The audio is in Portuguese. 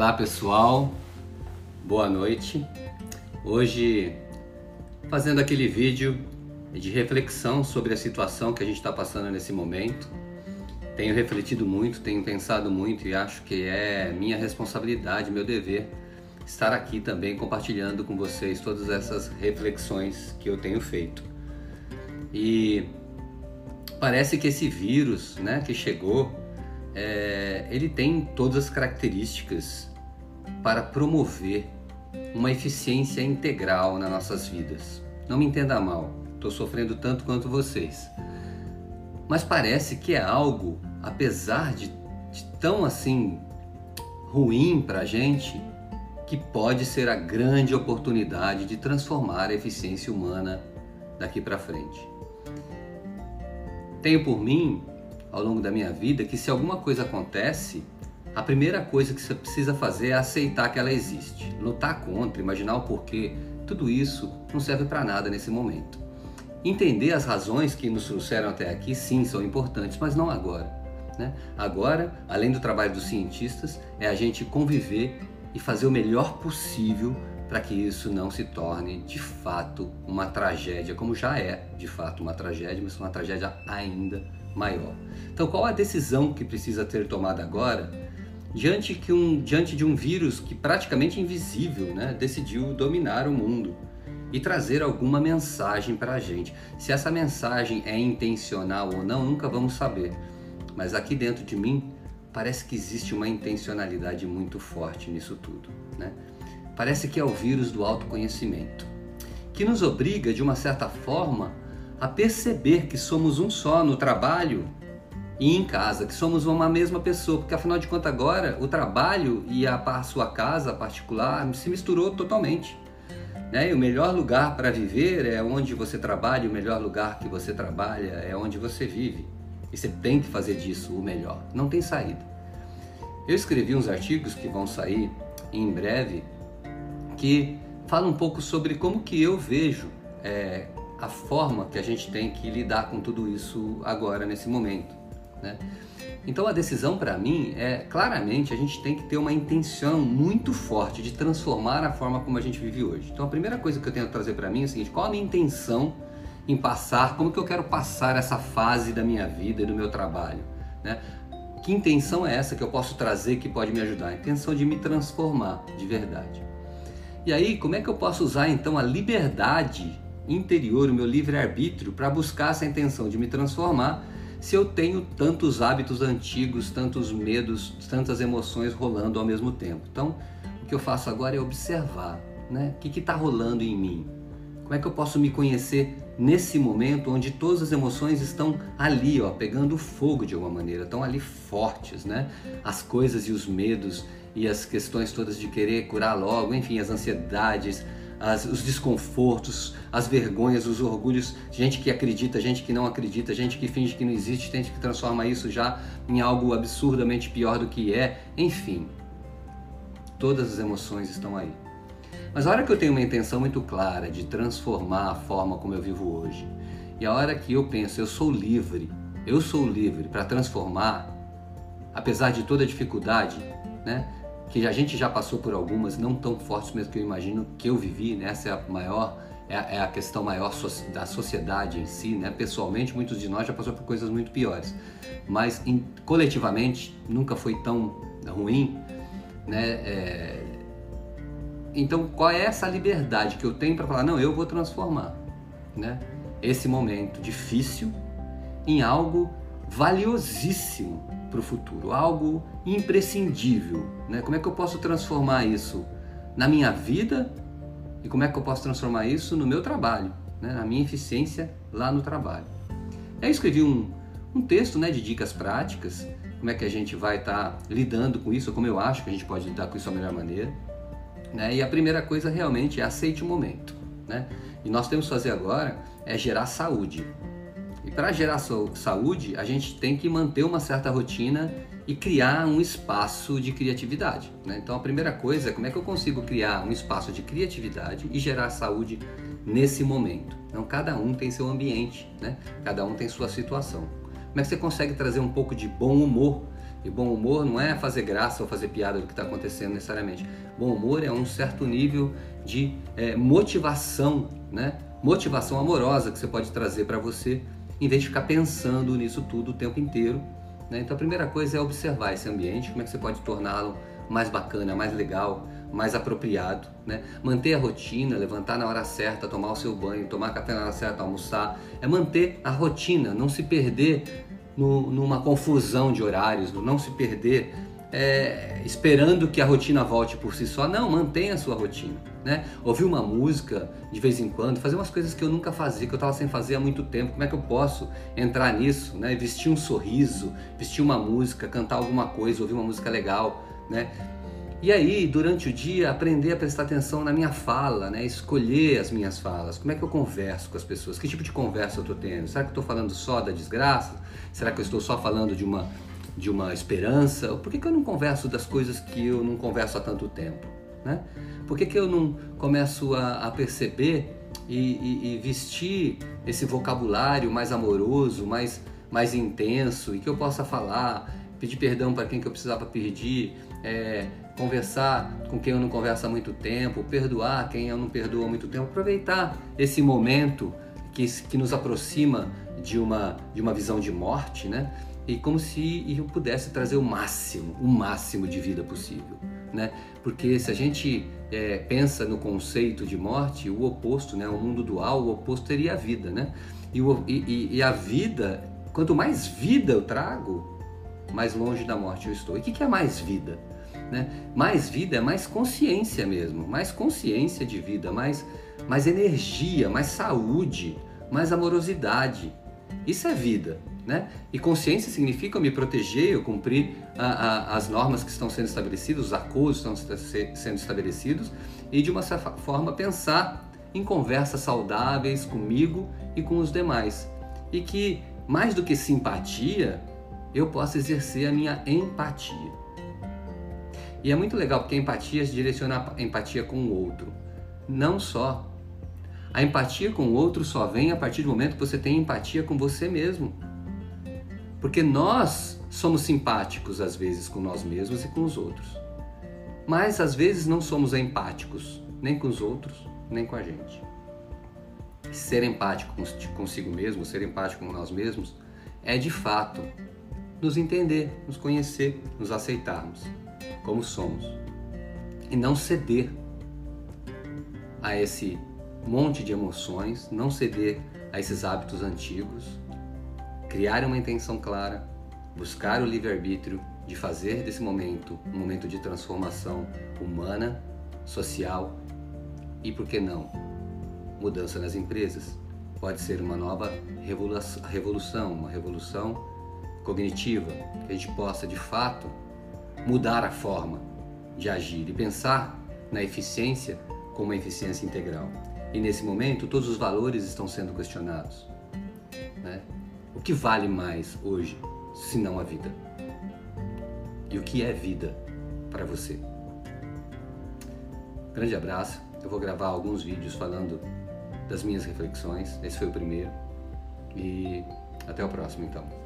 Olá pessoal, boa noite. Hoje fazendo aquele vídeo de reflexão sobre a situação que a gente está passando nesse momento. Tenho refletido muito, tenho pensado muito e acho que é minha responsabilidade, meu dever estar aqui também compartilhando com vocês todas essas reflexões que eu tenho feito. E parece que esse vírus, né, que chegou é, ele tem todas as características para promover uma eficiência integral nas nossas vidas. Não me entenda mal, estou sofrendo tanto quanto vocês. Mas parece que é algo, apesar de, de tão assim ruim para a gente, que pode ser a grande oportunidade de transformar a eficiência humana daqui para frente. Tenho por mim ao longo da minha vida que se alguma coisa acontece, a primeira coisa que você precisa fazer é aceitar que ela existe. Lutar contra, imaginar o porquê, tudo isso não serve para nada nesse momento. Entender as razões que nos trouxeram até aqui, sim, são importantes, mas não agora. Né? Agora, além do trabalho dos cientistas, é a gente conviver e fazer o melhor possível para que isso não se torne de fato uma tragédia, como já é de fato uma tragédia, mas uma tragédia ainda maior. Então, qual a decisão que precisa ter tomada agora diante, que um, diante de um vírus que praticamente invisível né, decidiu dominar o mundo e trazer alguma mensagem para a gente? Se essa mensagem é intencional ou não, nunca vamos saber. Mas aqui dentro de mim parece que existe uma intencionalidade muito forte nisso tudo. Né? Parece que é o vírus do autoconhecimento, que nos obriga, de uma certa forma, a perceber que somos um só no trabalho e em casa, que somos uma mesma pessoa, porque afinal de contas agora o trabalho e a, sua casa particular se misturou totalmente. Né? E o melhor lugar para viver é onde você trabalha, o melhor lugar que você trabalha é onde você vive. E você tem que fazer disso o melhor, não tem saída. Eu escrevi uns artigos que vão sair em breve que falam um pouco sobre como que eu vejo é, a forma que a gente tem que lidar com tudo isso agora, nesse momento. Né? Então a decisão para mim é claramente a gente tem que ter uma intenção muito forte de transformar a forma como a gente vive hoje. Então a primeira coisa que eu tenho que trazer para mim é a seguinte: qual a minha intenção em passar, como que eu quero passar essa fase da minha vida e do meu trabalho? Né? Que intenção é essa que eu posso trazer que pode me ajudar? A intenção de me transformar de verdade. E aí, como é que eu posso usar então a liberdade interior, o meu livre-arbítrio, para buscar essa intenção de me transformar se eu tenho tantos hábitos antigos, tantos medos, tantas emoções rolando ao mesmo tempo. Então, o que eu faço agora é observar, né? O que está rolando em mim? Como é que eu posso me conhecer nesse momento onde todas as emoções estão ali, ó, pegando fogo de alguma maneira, estão ali fortes, né? As coisas e os medos e as questões todas de querer curar logo, enfim, as ansiedades, as, os desconfortos, as vergonhas, os orgulhos, gente que acredita, gente que não acredita, gente que finge que não existe, gente que transforma isso já em algo absurdamente pior do que é, enfim. Todas as emoções estão aí. Mas a hora que eu tenho uma intenção muito clara de transformar a forma como eu vivo hoje, e a hora que eu penso, eu sou livre, eu sou livre para transformar, apesar de toda a dificuldade, né? Que a gente já passou por algumas, não tão fortes mesmo que eu imagino que eu vivi, né? essa é a maior, é a, é a questão maior da sociedade em si, né? Pessoalmente, muitos de nós já passou por coisas muito piores, mas em, coletivamente nunca foi tão ruim, né? É... Então, qual é essa liberdade que eu tenho para falar, não, eu vou transformar, né? Esse momento difícil em algo valiosíssimo para o futuro, algo imprescindível. Né? Como é que eu posso transformar isso na minha vida e como é que eu posso transformar isso no meu trabalho, né? na minha eficiência lá no trabalho. Aí eu escrevi um, um texto né, de dicas práticas, como é que a gente vai estar tá lidando com isso, como eu acho que a gente pode lidar com isso da melhor maneira. Né? E a primeira coisa realmente é aceite o momento. Né? E nós temos que fazer agora é gerar saúde. E para gerar saúde, a gente tem que manter uma certa rotina e criar um espaço de criatividade. Né? Então, a primeira coisa é como é que eu consigo criar um espaço de criatividade e gerar saúde nesse momento. Então, cada um tem seu ambiente, né? cada um tem sua situação. Como é que você consegue trazer um pouco de bom humor E bom humor não é fazer graça ou fazer piada do que está acontecendo necessariamente. Bom humor é um certo nível de é, motivação, né? Motivação amorosa que você pode trazer para você, em vez de ficar pensando nisso tudo o tempo inteiro. Né? Então a primeira coisa é observar esse ambiente, como é que você pode torná-lo mais bacana, mais legal, mais apropriado, né? Manter a rotina, levantar na hora certa, tomar o seu banho, tomar café na hora certa, almoçar, é manter a rotina, não se perder no, numa confusão de horários, não se perder é, esperando que a rotina volte por si só. Não, mantenha a sua rotina. Né? Ouvir uma música de vez em quando, fazer umas coisas que eu nunca fazia, que eu estava sem fazer há muito tempo. Como é que eu posso entrar nisso? Né? Vestir um sorriso, vestir uma música, cantar alguma coisa, ouvir uma música legal. Né? E aí, durante o dia, aprender a prestar atenção na minha fala, né? escolher as minhas falas. Como é que eu converso com as pessoas? Que tipo de conversa eu estou tendo? Será que eu estou falando só da desgraça? Será que eu estou só falando de uma, de uma esperança? Por que, que eu não converso das coisas que eu não converso há tanto tempo? Né? Por que, que eu não começo a, a perceber e, e, e, vestir esse vocabulário mais amoroso, mais, mais intenso e que eu possa falar, pedir perdão para quem que eu precisava pedir, é, conversar com quem eu não converso há muito tempo, perdoar quem eu não perdoo há muito tempo, aproveitar esse momento que, que nos aproxima de uma, de uma visão de morte, né? E como se eu pudesse trazer o máximo, o máximo de vida possível, né? Porque se a gente é, pensa no conceito de morte, o oposto, né? O mundo dual, o oposto seria a vida, né? E, o, e, e a vida, quanto mais vida eu trago, mais longe da morte eu estou. E o que é mais vida? Né? Mais vida é mais consciência mesmo, mais consciência de vida, mais, mais energia, mais saúde, mais amorosidade. Isso é vida. Né? E consciência significa eu me proteger, eu cumprir a, a, as normas que estão sendo estabelecidas, os acordos que estão sendo estabelecidos e de uma certa forma pensar em conversas saudáveis comigo e com os demais. E que mais do que simpatia, eu possa exercer a minha empatia. E é muito legal porque a empatia direciona a empatia com o outro. Não só. A empatia com o outro só vem a partir do momento que você tem empatia com você mesmo. Porque nós somos simpáticos às vezes com nós mesmos e com os outros. Mas às vezes não somos empáticos nem com os outros, nem com a gente. Ser empático consigo mesmo, ser empático com nós mesmos, é de fato nos entender, nos conhecer, nos aceitarmos como somos e não ceder a esse monte de emoções, não ceder a esses hábitos antigos, criar uma intenção clara, buscar o livre-arbítrio de fazer desse momento um momento de transformação humana, social e, por que não, mudança nas empresas. Pode ser uma nova revolução, uma revolução cognitiva, que a gente possa de fato mudar a forma de agir e pensar na eficiência como uma eficiência integral. E nesse momento, todos os valores estão sendo questionados. Né? O que vale mais hoje, se não a vida? E o que é vida para você? Grande abraço. Eu vou gravar alguns vídeos falando das minhas reflexões. Esse foi o primeiro. E até o próximo, então.